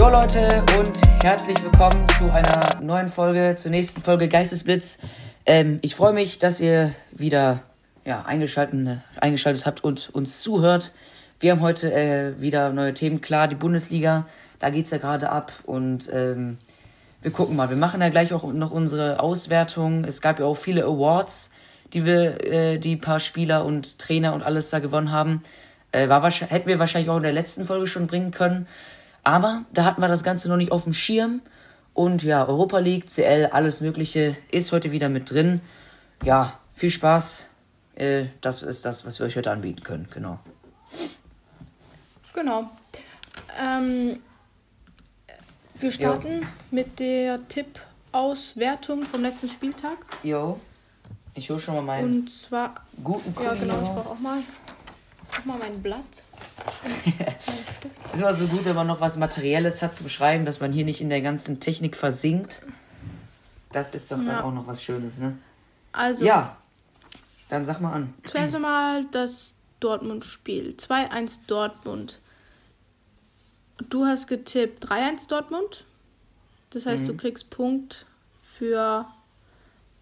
Jo Leute und herzlich willkommen zu einer neuen Folge, zur nächsten Folge Geistesblitz. Ähm, ich freue mich, dass ihr wieder ja, eingeschaltet, eingeschaltet habt und uns zuhört. Wir haben heute äh, wieder neue Themen. Klar, die Bundesliga, da geht es ja gerade ab und ähm, wir gucken mal. Wir machen ja gleich auch noch unsere Auswertung. Es gab ja auch viele Awards, die wir, äh, die paar Spieler und Trainer und alles da gewonnen haben. Äh, war hätten wir wahrscheinlich auch in der letzten Folge schon bringen können. Aber da hatten wir das Ganze noch nicht auf dem Schirm. Und ja, Europa League, CL, alles Mögliche ist heute wieder mit drin. Ja, viel Spaß. Äh, das ist das, was wir euch heute anbieten können. Genau. Genau. Ähm, wir starten ja. mit der Tipp-Auswertung vom letzten Spieltag. Jo. Ich hole schon mal meinen. Und zwar. Guten Kuli Ja, genau, ich brauche auch mal, auch mal mein Blatt. Ist immer so gut, wenn man noch was Materielles hat zu beschreiben, dass man hier nicht in der ganzen Technik versinkt. Das ist doch ja. dann auch noch was Schönes, ne? Also. Ja. Dann sag mal an. Zuerst einmal das Dortmund-Spiel. 2-1 Dortmund. Du hast getippt 3-1 Dortmund. Das heißt, mhm. du kriegst Punkt für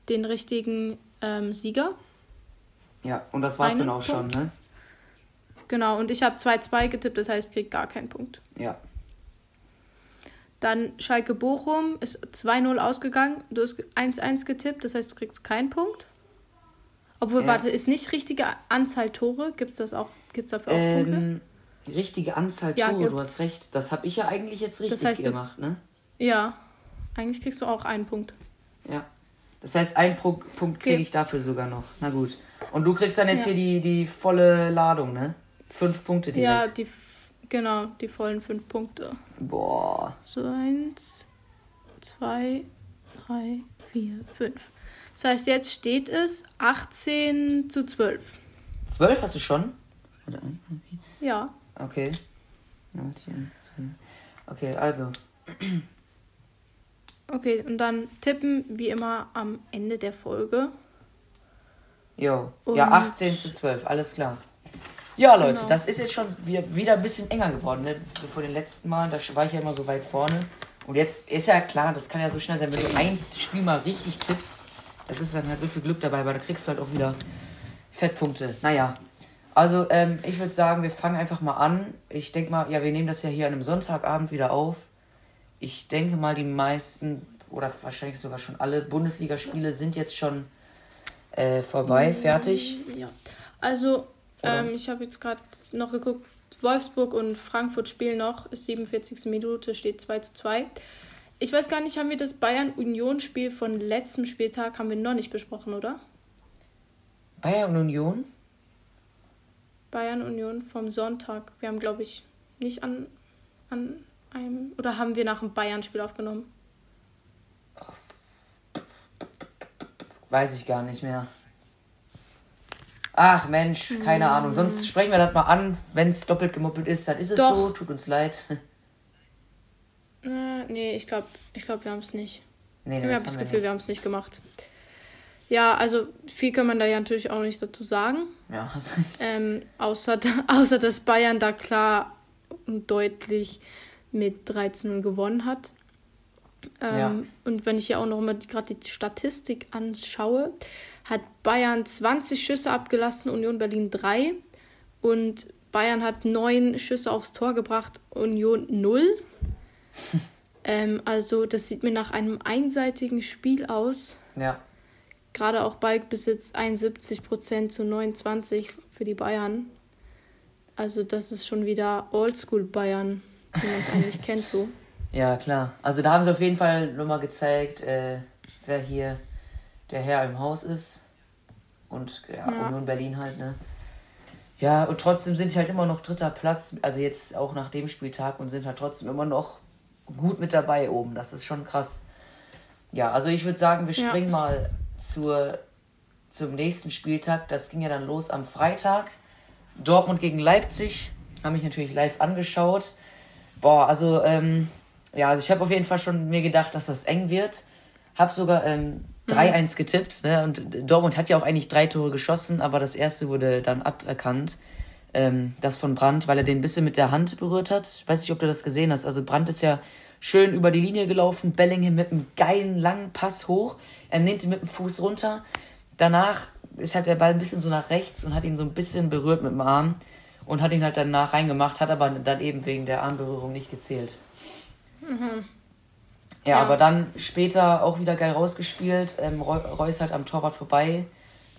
den richtigen ähm, Sieger. Ja, und das war's Einen dann auch Punkt. schon, ne? Genau, und ich habe 2-2 getippt, das heißt, ich krieg gar keinen Punkt. Ja. Dann Schalke Bochum ist 2-0 ausgegangen. Du hast 1-1 getippt, das heißt, du kriegst keinen Punkt. Obwohl, ja. warte, ist nicht richtige Anzahl Tore? Gibt es das auch? Gibt's dafür auch ähm, Punkte? Richtige Anzahl ja, Tore, gibt's. du hast recht. Das habe ich ja eigentlich jetzt richtig das heißt, gemacht, du, ne? Ja, eigentlich kriegst du auch einen Punkt. Ja. Das heißt, einen Pro Punkt kriege okay. ich dafür sogar noch. Na gut. Und du kriegst dann jetzt ja. hier die, die volle Ladung, ne? Fünf Punkte direkt. Ja, die, genau, die vollen fünf Punkte. Boah. So eins, zwei, drei, vier, fünf. Das heißt, jetzt steht es 18 zu 12. 12 hast du schon? Ja. Okay. Okay, also. Okay, und dann tippen wie immer am Ende der Folge. Jo. Ja, 18 zu 12, alles klar. Ja, Leute, genau. das ist jetzt schon wieder, wieder ein bisschen enger geworden. Ne? Vor den letzten Malen, da war ich ja immer so weit vorne. Und jetzt ist ja klar, das kann ja so schnell sein, wenn du ein Spiel mal richtig tippst, das ist dann halt so viel Glück dabei, weil da kriegst du halt auch wieder Fettpunkte. Naja, also ähm, ich würde sagen, wir fangen einfach mal an. Ich denke mal, ja, wir nehmen das ja hier an einem Sonntagabend wieder auf. Ich denke mal, die meisten oder wahrscheinlich sogar schon alle Bundesligaspiele sind jetzt schon äh, vorbei, fertig. Ja, also ähm, ich habe jetzt gerade noch geguckt, Wolfsburg und Frankfurt spielen noch, ist 47. Minute, steht 2 zu 2. Ich weiß gar nicht, haben wir das Bayern-Union-Spiel von letztem Spieltag haben wir noch nicht besprochen, oder? Bayern Union? Bayern Union vom Sonntag. Wir haben, glaube ich, nicht an, an einem. Oder haben wir nach dem Bayern-Spiel aufgenommen? Weiß ich gar nicht mehr. Ach Mensch, keine hm. Ahnung. Sonst sprechen wir das mal an. Wenn es doppelt gemoppelt ist, dann ist es Doch. so. Tut uns leid. Äh, nee, ich glaube, ich glaub, wir haben es nicht. Nee, nee, ich habe das Gefühl, wir haben es nicht gemacht. Ja, also viel kann man da ja natürlich auch nicht dazu sagen. Ja, hast ähm, außer, außer, dass Bayern da klar und deutlich mit 13-0 gewonnen hat. Ähm, ja. Und wenn ich hier auch noch mal gerade die Statistik anschaue, hat Bayern 20 Schüsse abgelassen, Union Berlin 3. Und Bayern hat 9 Schüsse aufs Tor gebracht, Union 0. ähm, also das sieht mir nach einem einseitigen Spiel aus. Ja. Gerade auch Ballbesitz 71% zu 29 für die Bayern. Also das ist schon wieder Oldschool Bayern, wie man es eigentlich kennt so. Ja, klar. Also da haben sie auf jeden Fall nochmal gezeigt, äh, wer hier der Herr im Haus ist. Und ja, ja. Union Berlin halt, ne? Ja, und trotzdem sind sie halt immer noch dritter Platz, also jetzt auch nach dem Spieltag und sind halt trotzdem immer noch gut mit dabei oben. Das ist schon krass. Ja, also ich würde sagen, wir springen ja. mal zur, zum nächsten Spieltag. Das ging ja dann los am Freitag. Dortmund gegen Leipzig. Habe ich natürlich live angeschaut. Boah, also, ähm, ja, also ich habe auf jeden Fall schon mir gedacht, dass das eng wird. Habe sogar ähm, 3-1 mhm. getippt. Ne? Und Dortmund hat ja auch eigentlich drei Tore geschossen, aber das erste wurde dann aberkannt. ähm, das von Brandt, weil er den ein bisschen mit der Hand berührt hat. Weiß nicht, ob du das gesehen hast. Also Brandt ist ja schön über die Linie gelaufen, Bellingham mit einem geilen langen Pass hoch. Er nimmt ihn mit dem Fuß runter. Danach ist halt der Ball ein bisschen so nach rechts und hat ihn so ein bisschen berührt mit dem Arm und hat ihn halt danach reingemacht, hat aber dann eben wegen der Armberührung nicht gezählt. Mhm. Ja, ja, aber dann später auch wieder geil rausgespielt. Ähm, Reus halt am Torwart vorbei,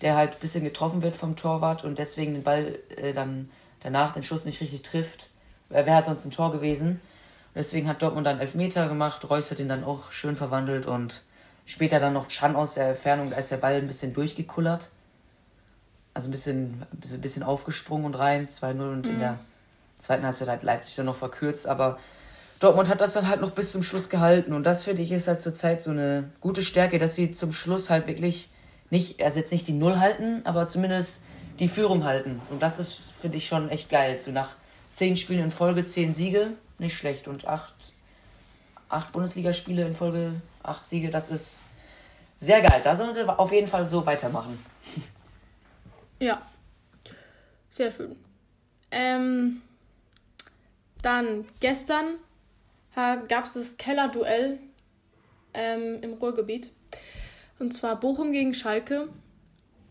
der halt ein bisschen getroffen wird vom Torwart und deswegen den Ball äh, dann danach den Schuss nicht richtig trifft. Wer hat sonst ein Tor gewesen? Deswegen hat Dortmund dann Elfmeter gemacht. Reus hat ihn dann auch schön verwandelt und später dann noch Chan aus der Entfernung, da ist der Ball ein bisschen durchgekullert. Also ein bisschen, ein bisschen aufgesprungen und rein, 2-0 und mhm. in der zweiten Halbzeit hat Leipzig dann noch verkürzt, aber Dortmund hat das dann halt noch bis zum Schluss gehalten und das finde ich ist halt zurzeit so eine gute Stärke, dass sie zum Schluss halt wirklich nicht, also jetzt nicht die Null halten, aber zumindest die Führung halten. Und das ist, finde ich, schon echt geil. So nach zehn Spielen in Folge, zehn Siege, nicht schlecht. Und acht, acht Bundesligaspiele in Folge, acht Siege, das ist sehr geil. Da sollen sie auf jeden Fall so weitermachen. Ja, sehr schön. Ähm, dann gestern gab es das Kellerduell ähm, im Ruhrgebiet. Und zwar Bochum gegen Schalke.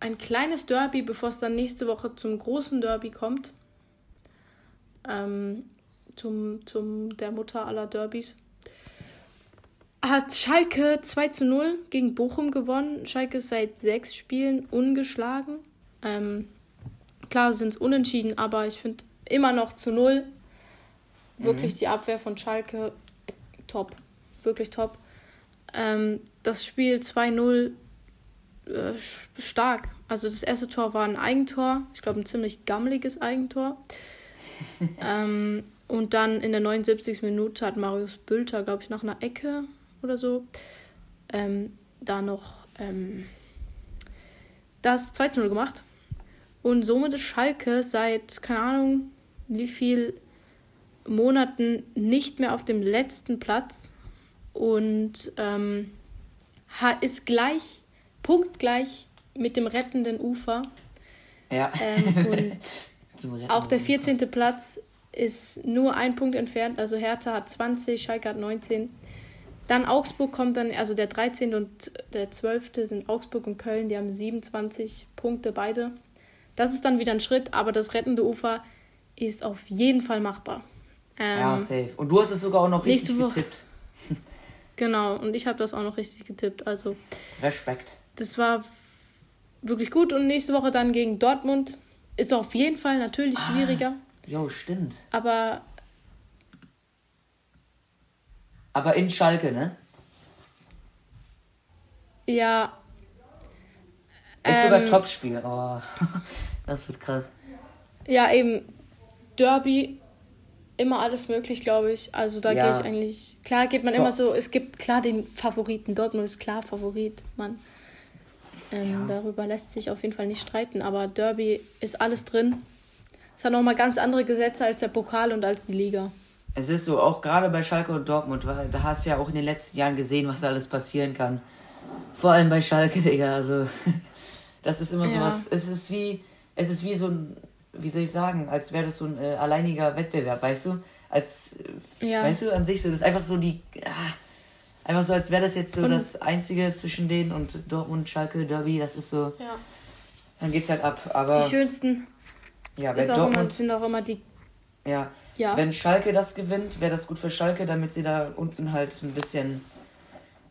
Ein kleines Derby, bevor es dann nächste Woche zum großen Derby kommt. Ähm, zum, zum der Mutter aller Derbys. Hat Schalke 2 zu 0 gegen Bochum gewonnen. Schalke ist seit sechs Spielen ungeschlagen. Ähm, klar sind es unentschieden, aber ich finde immer noch zu 0 Wirklich mhm. die Abwehr von Schalke top. Wirklich top. Ähm, das Spiel 2-0 äh, stark. Also das erste Tor war ein Eigentor. Ich glaube, ein ziemlich gammeliges Eigentor. ähm, und dann in der 79. Minute hat Marius Bülter, glaube ich, nach einer Ecke oder so, ähm, da noch ähm, das 2 0 gemacht. Und somit ist Schalke seit, keine Ahnung, wie viel Monaten nicht mehr auf dem letzten Platz und ähm, ist gleich, punktgleich mit dem rettenden Ufer. Ja. Ähm, und auch der 14. Platz ist nur ein Punkt entfernt. Also Hertha hat 20, Schalke hat 19. Dann Augsburg kommt dann, also der 13. und der 12. sind Augsburg und Köln, die haben 27 Punkte beide. Das ist dann wieder ein Schritt, aber das rettende Ufer ist auf jeden Fall machbar. Ähm, ja, safe. Und du hast es sogar auch noch richtig getippt. genau, und ich habe das auch noch richtig getippt. Also. Respekt. Das war wirklich gut. Und nächste Woche dann gegen Dortmund. Ist auf jeden Fall natürlich ah, schwieriger. Jo, stimmt. Aber. Aber in Schalke, ne? Ja. Ist ähm, sogar Topspiel. Oh, das wird krass. Ja, eben. Derby immer alles möglich, glaube ich. Also da ja. gehe ich eigentlich. Klar geht man so. immer so, es gibt klar den Favoriten. Dortmund ist klar Favorit, Mann. Ähm, ja. Darüber lässt sich auf jeden Fall nicht streiten, aber Derby ist alles drin. Es hat nochmal ganz andere Gesetze als der Pokal und als die Liga. Es ist so, auch gerade bei Schalke und Dortmund, weil da hast du ja auch in den letzten Jahren gesehen, was alles passieren kann. Vor allem bei Schalke, Digga. Also, das ist immer ja. so was. Es ist wie, es ist wie so ein wie soll ich sagen, als wäre das so ein äh, alleiniger Wettbewerb, weißt du? Als, äh, ja. weißt du, an sich so, das ist einfach so die, ah, einfach so, als wäre das jetzt so und das Einzige zwischen denen und Dortmund, Schalke, Derby, das ist so, ja. dann geht's halt ab, aber... Die schönsten ja, ist auch Dortmund, immer, sind auch immer die... Ja, ja. wenn Schalke das gewinnt, wäre das gut für Schalke, damit sie da unten halt ein bisschen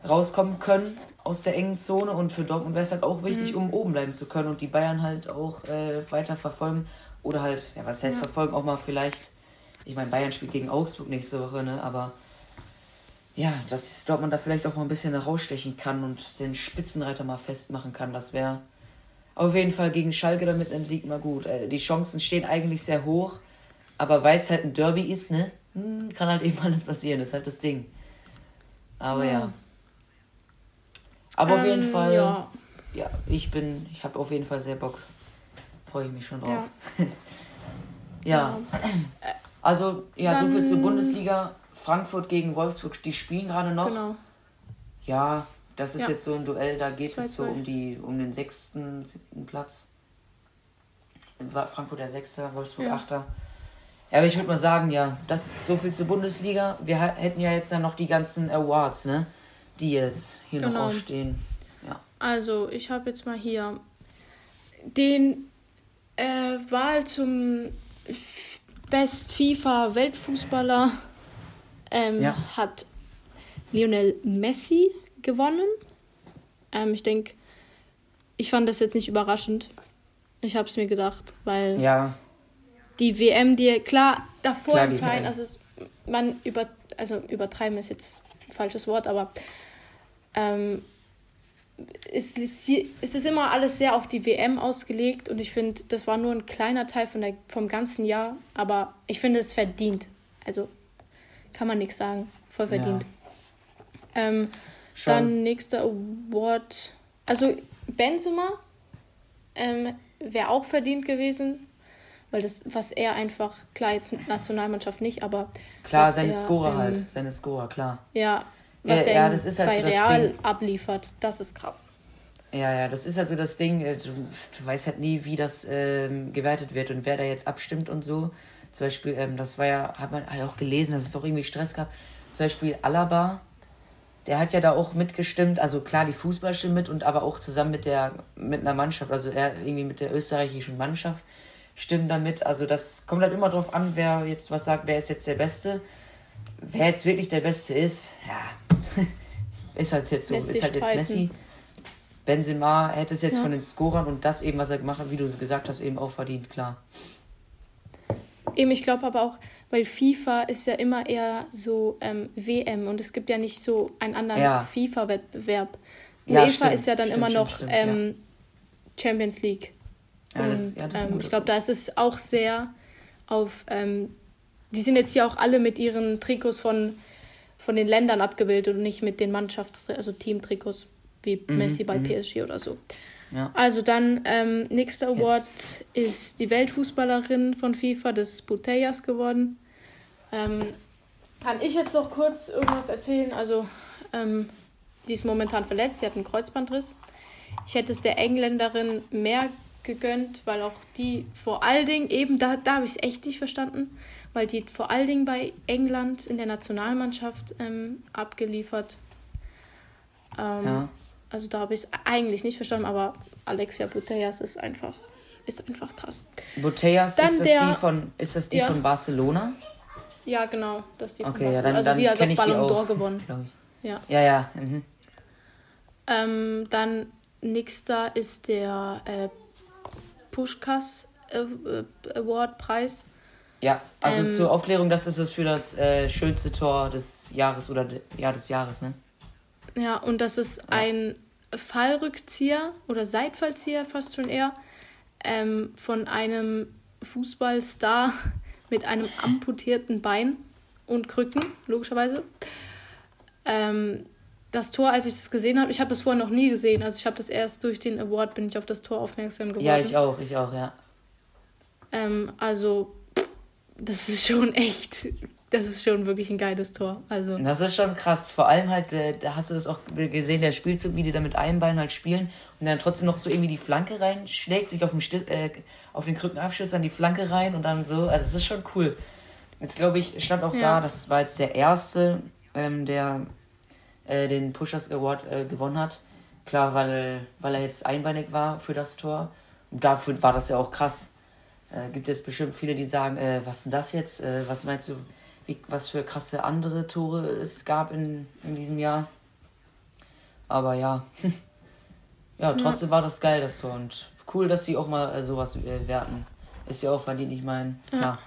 rauskommen können aus der engen Zone und für Dortmund wäre es halt auch wichtig, mhm. um oben bleiben zu können und die Bayern halt auch äh, weiter verfolgen oder halt, ja, was heißt ja. verfolgen, auch mal vielleicht. Ich meine, Bayern spielt gegen Augsburg nächste Woche, ne? Aber ja, dass Dortmund da vielleicht auch mal ein bisschen rausstechen kann und den Spitzenreiter mal festmachen kann, das wäre auf jeden Fall gegen Schalke dann mit einem Sieg mal gut. Äh, die Chancen stehen eigentlich sehr hoch, aber weil es halt ein Derby ist, ne? Hm, kann halt eben alles passieren, das ist halt das Ding. Aber ja. ja. Aber ähm, auf jeden ähm, Fall, ja. ja, ich bin, ich habe auf jeden Fall sehr Bock freue ich mich schon drauf. Ja. ja. Also, ja, Dann, so viel zur Bundesliga. Frankfurt gegen Wolfsburg, die spielen gerade noch. Genau. Ja, das ist ja. jetzt so ein Duell, da geht es jetzt so um, die, um den sechsten, siebten Platz. Frankfurt der Sechster, Wolfsburg ja. Achter. Ja, aber ich würde mal sagen, ja, das ist so viel zur Bundesliga. Wir hätten ja jetzt dann noch die ganzen Awards, ne? Die jetzt hier genau. noch ausstehen. Ja. Also, ich habe jetzt mal hier den äh, Wahl zum Best FIFA Weltfußballer ähm, ja. hat Lionel Messi gewonnen. Ähm, ich denke, ich fand das jetzt nicht überraschend. Ich habe es mir gedacht, weil ja. die WM, die klar davor klar, im Verein, also es, man über, also übertreiben ist jetzt ein falsches Wort, aber ähm, ist, ist es immer alles sehr auf die WM ausgelegt und ich finde, das war nur ein kleiner Teil von der, vom ganzen Jahr, aber ich finde es verdient. Also kann man nichts sagen. Voll verdient. Ja. Ähm, dann nächster Award. Also Benzema ähm, wäre auch verdient gewesen, weil das, was er einfach, klar, jetzt Nationalmannschaft nicht, aber. Klar, seine er, Scorer ähm, halt, seine Scorer, klar. Ja, was ja, er ja, das ist halt bei so Real abliefert, das ist krass. Ja, ja, das ist halt so das Ding, äh, du, du weißt halt nie, wie das ähm, gewertet wird und wer da jetzt abstimmt und so. Zum Beispiel, ähm, das war ja, hat man halt auch gelesen, dass es auch irgendwie Stress gab. Zum Beispiel Alaba, der hat ja da auch mitgestimmt, also klar, die Fußball stimmt mit und aber auch zusammen mit der, mit einer Mannschaft, also er irgendwie mit der österreichischen Mannschaft stimmen damit. Also das kommt halt immer drauf an, wer jetzt was sagt, wer ist jetzt der Beste. Wer jetzt wirklich der Beste ist, ja, ist halt jetzt so, Lässt ist halt jetzt Messi. Benzema hätte es jetzt ja. von den Scorern und das eben, was er gemacht hat, wie du gesagt hast, eben auch verdient, klar. Eben, ich glaube aber auch, weil FIFA ist ja immer eher so ähm, WM und es gibt ja nicht so einen anderen ja. FIFA-Wettbewerb. Ja, UEFA stimmt, ist ja dann stimmt, immer noch stimmt, ähm, Champions League. und das, ähm, ich glaube, da ist es auch sehr auf ähm, die sind jetzt hier auch alle mit ihren Trikots von, von den Ländern abgebildet und nicht mit den Mannschafts-, also Team-Trikots wie mhm, Messi bei mhm. PSG oder so. Ja. Also dann, ähm, nächster Award jetzt. ist die Weltfußballerin von FIFA, des Botellas geworden. Ähm, kann ich jetzt noch kurz irgendwas erzählen? Also, ähm, die ist momentan verletzt, sie hat einen Kreuzbandriss. Ich hätte es der Engländerin mehr gegönnt, weil auch die vor allen Dingen, eben da, da habe ich es echt nicht verstanden, weil die vor allen Dingen bei England in der Nationalmannschaft ähm, abgeliefert. Ähm, ja. Also da habe ich es eigentlich nicht verstanden, aber Alexia Butellas ist einfach, ist einfach krass. Butellas, dann ist, das der, die von, ist das die ja. von Barcelona? Ja, genau, das ist die okay, von Barcelona. Ja, dann, also dann die hat auch Ballon d'Or gewonnen. Ja, ja. ja. Mhm. Ähm, dann nächster ist der äh, Pushkas äh, äh, Award Preis. Ja, also ähm, zur Aufklärung, das ist es für das äh, schönste Tor des Jahres oder ja des Jahres, ne? Ja, und das ist ja. ein Fallrückzieher oder Seitfallzieher fast schon eher ähm, von einem Fußballstar mit einem amputierten Bein und Krücken, logischerweise. Ähm, das Tor, als ich das gesehen habe, ich habe das vorher noch nie gesehen. Also ich habe das erst durch den Award bin ich auf das Tor aufmerksam geworden. Ja, ich auch, ich auch, ja. Ähm, also das ist schon echt, das ist schon wirklich ein geiles Tor. Also das ist schon krass. Vor allem halt, äh, da hast du das auch gesehen, der Spielzug, wie die da mit einem Bein halt spielen und dann trotzdem noch so irgendwie die Flanke reinschlägt, sich auf, dem Stil äh, auf den Krückenabschluss an die Flanke rein und dann so. Also das ist schon cool. Jetzt glaube ich, stand auch ja. da, das war jetzt der erste, ähm, der äh, den Pushers Award äh, gewonnen hat. Klar, weil, weil er jetzt einbeinig war für das Tor. Und dafür war das ja auch krass. Äh, gibt jetzt bestimmt viele, die sagen, äh, was ist denn das jetzt? Äh, was meinst du, wie, was für krasse andere Tore es gab in, in diesem Jahr? Aber ja. ja, trotzdem ja. war das geil, das Tor. Und cool, dass sie auch mal äh, sowas äh, werten. Ist ja auch verdient, ich meine, ja. ja.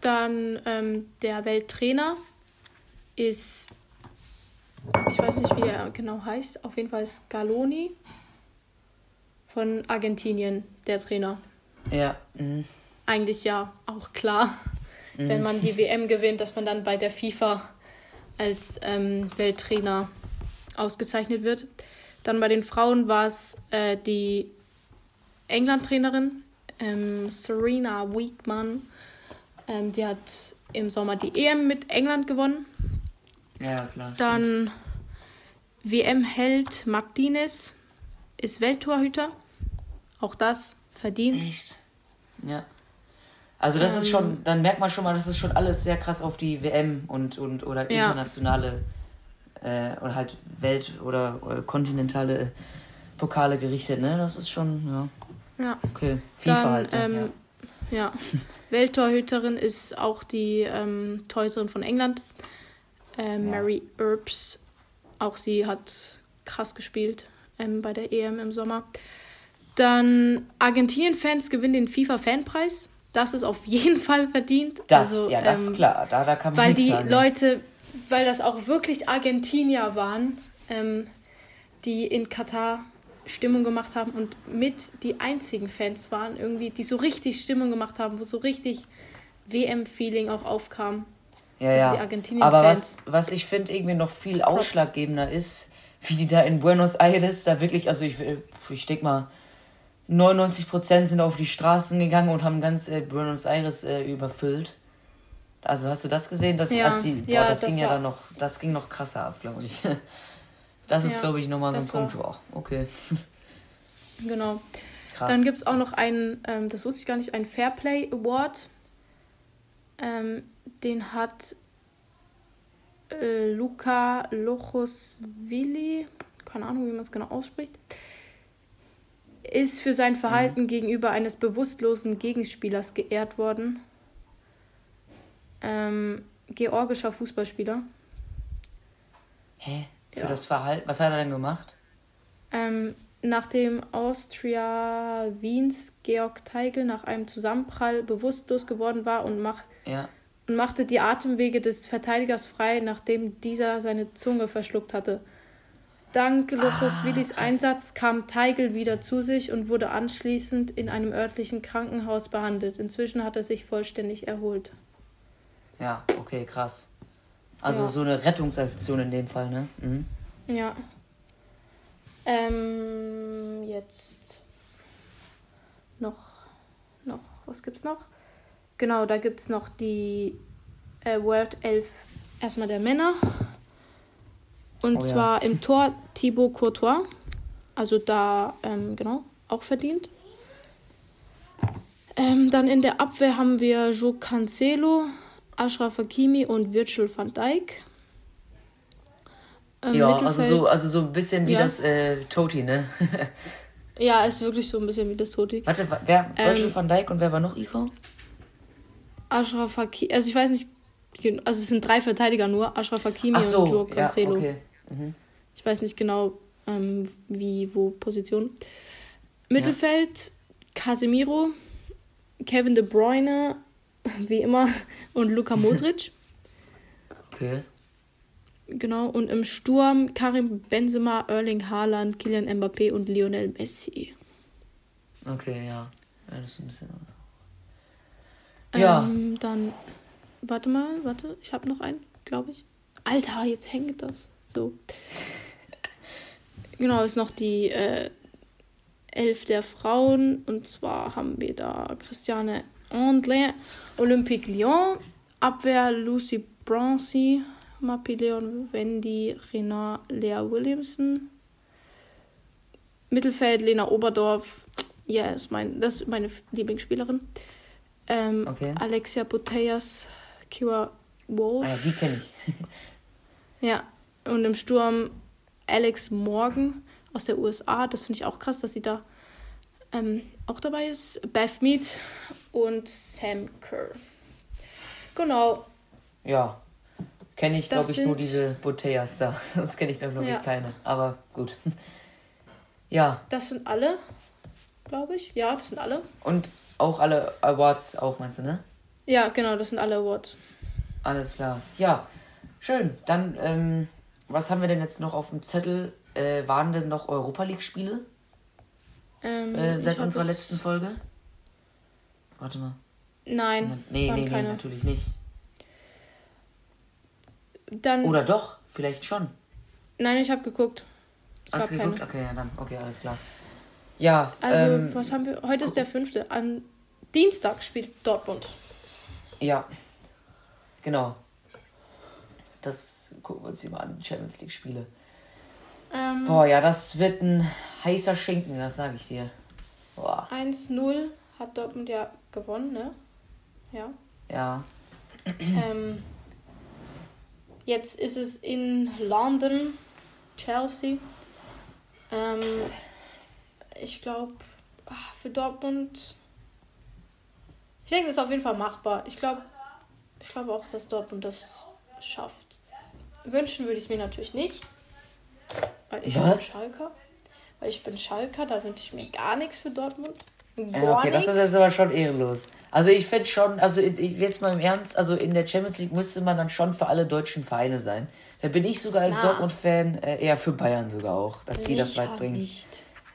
Dann ähm, der Welttrainer ist, ich weiß nicht, wie er genau heißt, auf jeden Fall Scaloni von Argentinien, der Trainer. Ja. Mhm. Eigentlich ja auch klar, mhm. wenn man die WM gewinnt, dass man dann bei der FIFA als ähm, Welttrainer ausgezeichnet wird. Dann bei den Frauen war es äh, die England-Trainerin ähm, Serena Weekman. Ähm, die hat im Sommer die EM mit England gewonnen. Ja, klar. Dann WM-Held Martinez ist Welttorhüter. Auch das verdient. Echt? Ja. Also das ähm, ist schon, ähm. dann merkt man schon mal, das ist schon alles sehr krass auf die WM und, und oder internationale ja. äh, oder halt Welt- oder, oder, kontinentale Pokale gerichtet, ne? Das ist schon, ja. Ja. Okay. FIFA dann, halt. Ne? Ähm, ja. ja. Welttorhüterin ist auch die ähm, Torhüterin von England. Äh, Mary Earps. Auch sie hat krass gespielt ähm, bei der EM im Sommer. Dann Argentinien-Fans gewinnen den FIFA-Fanpreis. Das ist auf jeden Fall verdient. Das, also, ja, das ähm, ist klar. Da, da kann man Weil die sagen, Leute, weil das auch wirklich Argentinier waren, ähm, die in Katar Stimmung gemacht haben und mit die einzigen Fans waren, irgendwie, die so richtig Stimmung gemacht haben, wo so richtig WM-Feeling auch aufkam. Ja, also ja. Aber was, was ich finde irgendwie noch viel ausschlaggebender ist, wie die da in Buenos Aires da wirklich, also ich, ich denke mal, 99% sind auf die Straßen gegangen und haben ganz äh, Buenos Aires äh, überfüllt. Also hast du das gesehen? Das, ja, als die, boah, ja, das, das ging ja dann noch, das ging noch krasser ab, glaube ich. Das ist, ja, glaube ich, nochmal so ein Punkt. Oh, okay. Genau. Krass. Dann gibt es auch noch einen, ähm, das wusste ich gar nicht, einen Fairplay Award. Ähm, den hat äh, Luca Lochosvili, keine Ahnung, wie man es genau ausspricht, ist für sein Verhalten mhm. gegenüber eines bewusstlosen Gegenspielers geehrt worden. Ähm, georgischer Fußballspieler. Hä? Für ja. das Verhalten? Was hat er denn gemacht? Ähm, nachdem Austria Wiens Georg Teigl nach einem Zusammenprall bewusstlos geworden war und, mach, ja. Und machte die Atemwege des Verteidigers frei, nachdem dieser seine Zunge verschluckt hatte. Dank Luchus ah, Willis Einsatz kam Teigl wieder zu sich und wurde anschließend in einem örtlichen Krankenhaus behandelt. Inzwischen hat er sich vollständig erholt. Ja, okay, krass. Also ja. so eine Rettungsaktion in dem Fall, ne? Mhm. Ja. Ähm, jetzt noch, noch, was gibt's noch? Genau, da gibt's noch die äh, World 11 erstmal der Männer. Und oh, zwar ja. im Tor Thibaut Courtois. Also da, ähm, genau, auch verdient. Ähm, dann in der Abwehr haben wir Jo Cancelo, Ashraf Hakimi und Virgil van Dijk. Ähm, ja, also so, also so ein bisschen wie ja. das äh, Toti, ne? ja, ist wirklich so ein bisschen wie das Toti. Warte, wer? Virgil ähm, van Dijk und wer war noch IV? Ashraf Hakimi, also ich weiß nicht, also es sind drei Verteidiger nur, Ashraf Hakimi so, und Joe Cancelo. Ja, okay. mhm. Ich weiß nicht genau, ähm, wie, wo Position. Mittelfeld, ja. Casemiro, Kevin De Bruyne, wie immer, und Luka Modric. okay. Genau, und im Sturm Karim Benzema, Erling Haaland, Kylian Mbappé und Lionel Messi. Okay, ja. ja das ist ein bisschen anders. Ja. Ähm, dann, warte mal, warte, ich habe noch einen, glaube ich. Alter, jetzt hängt das. So. genau, ist noch die äh, Elf der Frauen. Und zwar haben wir da Christiane Andlin, Olympique Lyon, Abwehr Lucy Bronzy, Mappy Leon Wendy, Renat Lea Williamson. Mittelfeld Lena Oberdorf. Ja, ist mein, das ist meine Lieblingsspielerin. Ähm, okay. Alexia Buteyas, Kira Walsh. Ah, die kenne ich. ja, und im Sturm Alex Morgan aus der USA. Das finde ich auch krass, dass sie da ähm, auch dabei ist. Beth Mead und Sam Kerr. Genau. Ja, Kenne ich, glaube ich, nur diese Botellas da. Sonst kenne ich da, glaube ja. ich, keine. Aber gut. ja. Das sind alle, glaube ich. Ja, das sind alle. Und auch alle Awards auch, meinst du, ne? Ja, genau, das sind alle Awards. Alles klar. Ja, schön. Dann, ähm, was haben wir denn jetzt noch auf dem Zettel? Äh, waren denn noch Europa League-Spiele? Ähm, äh, seit unserer letzten Folge? Warte mal. Nein. Nee, nee, nee, keine. natürlich nicht. Dann, Oder doch, vielleicht schon. Nein, ich habe geguckt. Es Hast du geguckt? Keine. Okay, ja, dann, okay, alles klar. Ja. Also, ähm, was haben wir? Heute ist der fünfte. Am Dienstag spielt Dortmund. Ja. Genau. Das gucken wir uns mal an, die Champions League-Spiele. Ähm, Boah, ja, das wird ein heißer Schinken, das sage ich dir. 1-0 hat Dortmund ja gewonnen, ne? Ja. Ja. Ähm, jetzt ist es in London, Chelsea. Ähm, ich glaube, ah, für Dortmund. Ich denke, das ist auf jeden Fall machbar. Ich glaube ich glaube auch, dass Dortmund das schafft. Wünschen würde ich es mir natürlich nicht. Weil ich Was? bin Schalker. Weil ich bin Schalker, da wünsche ich mir gar nichts für Dortmund. Gar ja, okay, nichts. das ist jetzt aber schon ehrenlos. Also ich finde schon, also jetzt mal im Ernst, also in der Champions League müsste man dann schon für alle deutschen Vereine sein. Da bin ich sogar als Dortmund-Fan äh, eher für Bayern sogar auch, dass die das weit bringen. Nicht.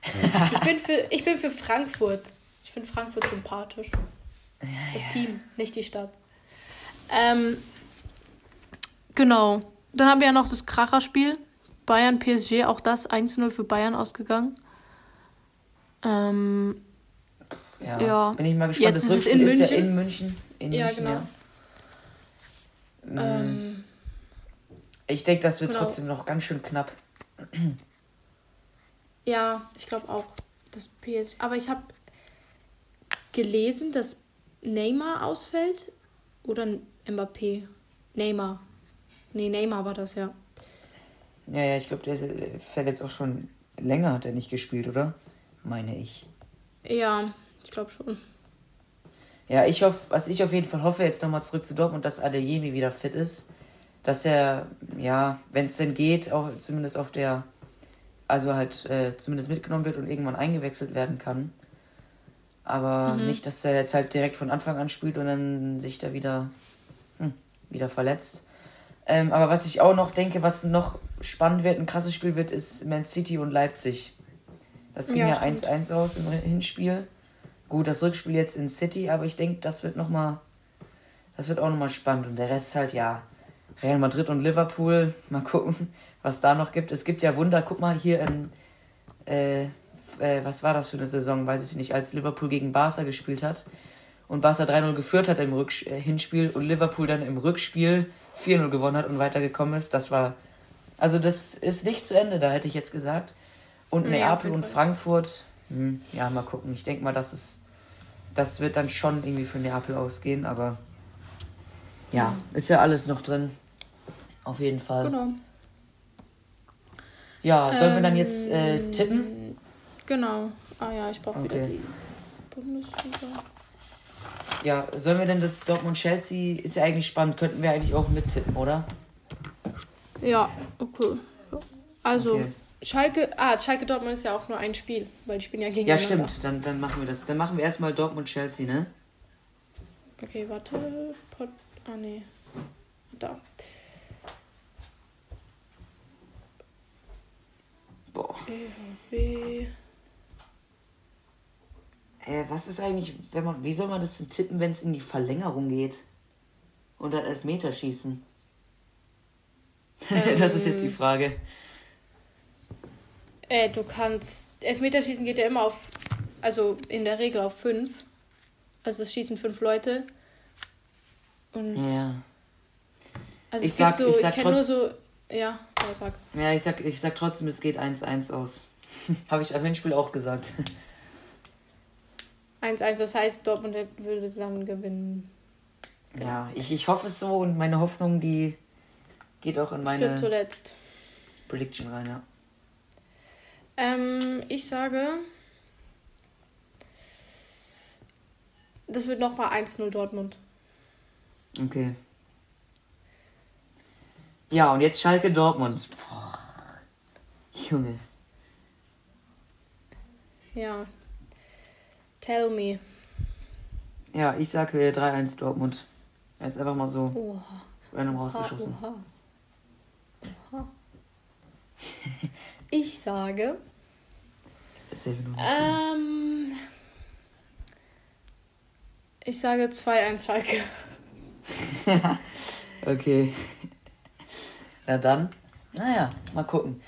ich, bin für, ich bin für Frankfurt. Ich finde Frankfurt sympathisch. Das ja. Team, nicht die Stadt. Ähm, genau. Dann haben wir ja noch das Kracherspiel. Bayern PSG, auch das 1-0 für Bayern ausgegangen. Ähm, ja, ja, bin ich mal gespannt. Jetzt das ist Rückspiel ist ja in München. In ja, München, genau. Ja. Ähm, ich denke, das wird genau. trotzdem noch ganz schön knapp. Ja, ich glaube auch. Das PSG. Aber ich habe gelesen, dass Neymar ausfällt. Oder Mbappé. Neymar. Nee, Neymar war das, ja. Ja, ja, ich glaube, der fällt jetzt auch schon länger, hat er nicht gespielt, oder? Meine ich. Ja, ich glaube schon. Ja, ich hoffe, was ich auf jeden Fall hoffe, jetzt nochmal zurück zu Dortmund, dass Adeyemi wieder fit ist. Dass er, ja, wenn es denn geht, auch zumindest auf der, also halt äh, zumindest mitgenommen wird und irgendwann eingewechselt werden kann. Aber mhm. nicht, dass er jetzt halt direkt von Anfang an spielt und dann sich da wieder hm, wieder verletzt. Ähm, aber was ich auch noch denke, was noch spannend wird, ein krasses Spiel wird, ist Man City und Leipzig. Das ging ja 1-1 ja aus im Hinspiel. Gut, das Rückspiel jetzt in City, aber ich denke, das wird noch mal, das wird auch nochmal spannend. Und der Rest halt, ja, Real Madrid und Liverpool. Mal gucken, was da noch gibt. Es gibt ja Wunder, guck mal hier im, äh, äh, was war das für eine Saison, weiß ich nicht, als Liverpool gegen Barca gespielt hat und Barca 3-0 geführt hat im Rücks äh, Hinspiel und Liverpool dann im Rückspiel 4-0 gewonnen hat und weitergekommen ist. Das war. Also, das ist nicht zu Ende, da hätte ich jetzt gesagt. Und Neapel ja, und Frankfurt, hm, ja, mal gucken. Ich denke mal, dass es. Das wird dann schon irgendwie für Neapel ausgehen, aber. Ja, mhm. ist ja alles noch drin. Auf jeden Fall. Genau. Ja, sollen ähm, wir dann jetzt äh, ähm, tippen? Genau. Ah ja, ich brauche okay. wieder die Bundesliga. Ja, sollen wir denn das Dortmund-Chelsea, ist ja eigentlich spannend, könnten wir eigentlich auch mittippen, oder? Ja, okay. Also, okay. Schalke, ah, Schalke Dortmund ist ja auch nur ein Spiel, weil die spielen ja gegen Ja, stimmt, dann, dann machen wir das. Dann machen wir erstmal Dortmund-Chelsea, ne? Okay, warte. Pod, ah, nee. Da. Boah. EHB. Äh, was ist eigentlich, wenn man, wie soll man das denn tippen, wenn es in die Verlängerung geht? Und dann Elfmeterschießen? Ähm, das ist jetzt die Frage. Äh, du kannst, Elfmeterschießen geht ja immer auf, also in der Regel auf fünf. Also es schießen fünf Leute. Und ja. Also ich es sag, gibt so, ich, ich kenne nur so, ja, ja, sag. Ja, ich sag, ich sag trotzdem, es geht 1-1 aus. Habe ich am Hinspiel auch gesagt. 1-1, das heißt, Dortmund würde dann gewinnen. Genau. Ja, ich, ich hoffe es so und meine Hoffnung, die geht auch in meine Stimmt zuletzt. Prediction rein, ja. Ähm, ich sage, das wird nochmal 1-0 Dortmund. Okay. Ja, und jetzt Schalke Dortmund. Boah. Junge. Ja, Tell me. Ja, ich sage 3-1 Dortmund. Jetzt einfach mal so oha. random rausgeschossen. Oha. Oha. ich sage. Ähm, ich sage 2-1 Schalke. okay. Na dann, naja, mal gucken.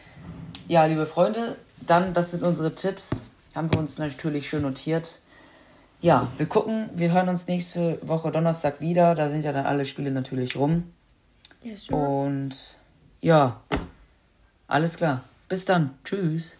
Ja, liebe Freunde, dann, das sind unsere Tipps. Haben wir uns natürlich schön notiert ja, wir gucken, wir hören uns nächste Woche Donnerstag wieder. Da sind ja dann alle Spiele natürlich rum. Yes, sure. Und ja, alles klar. Bis dann. Tschüss.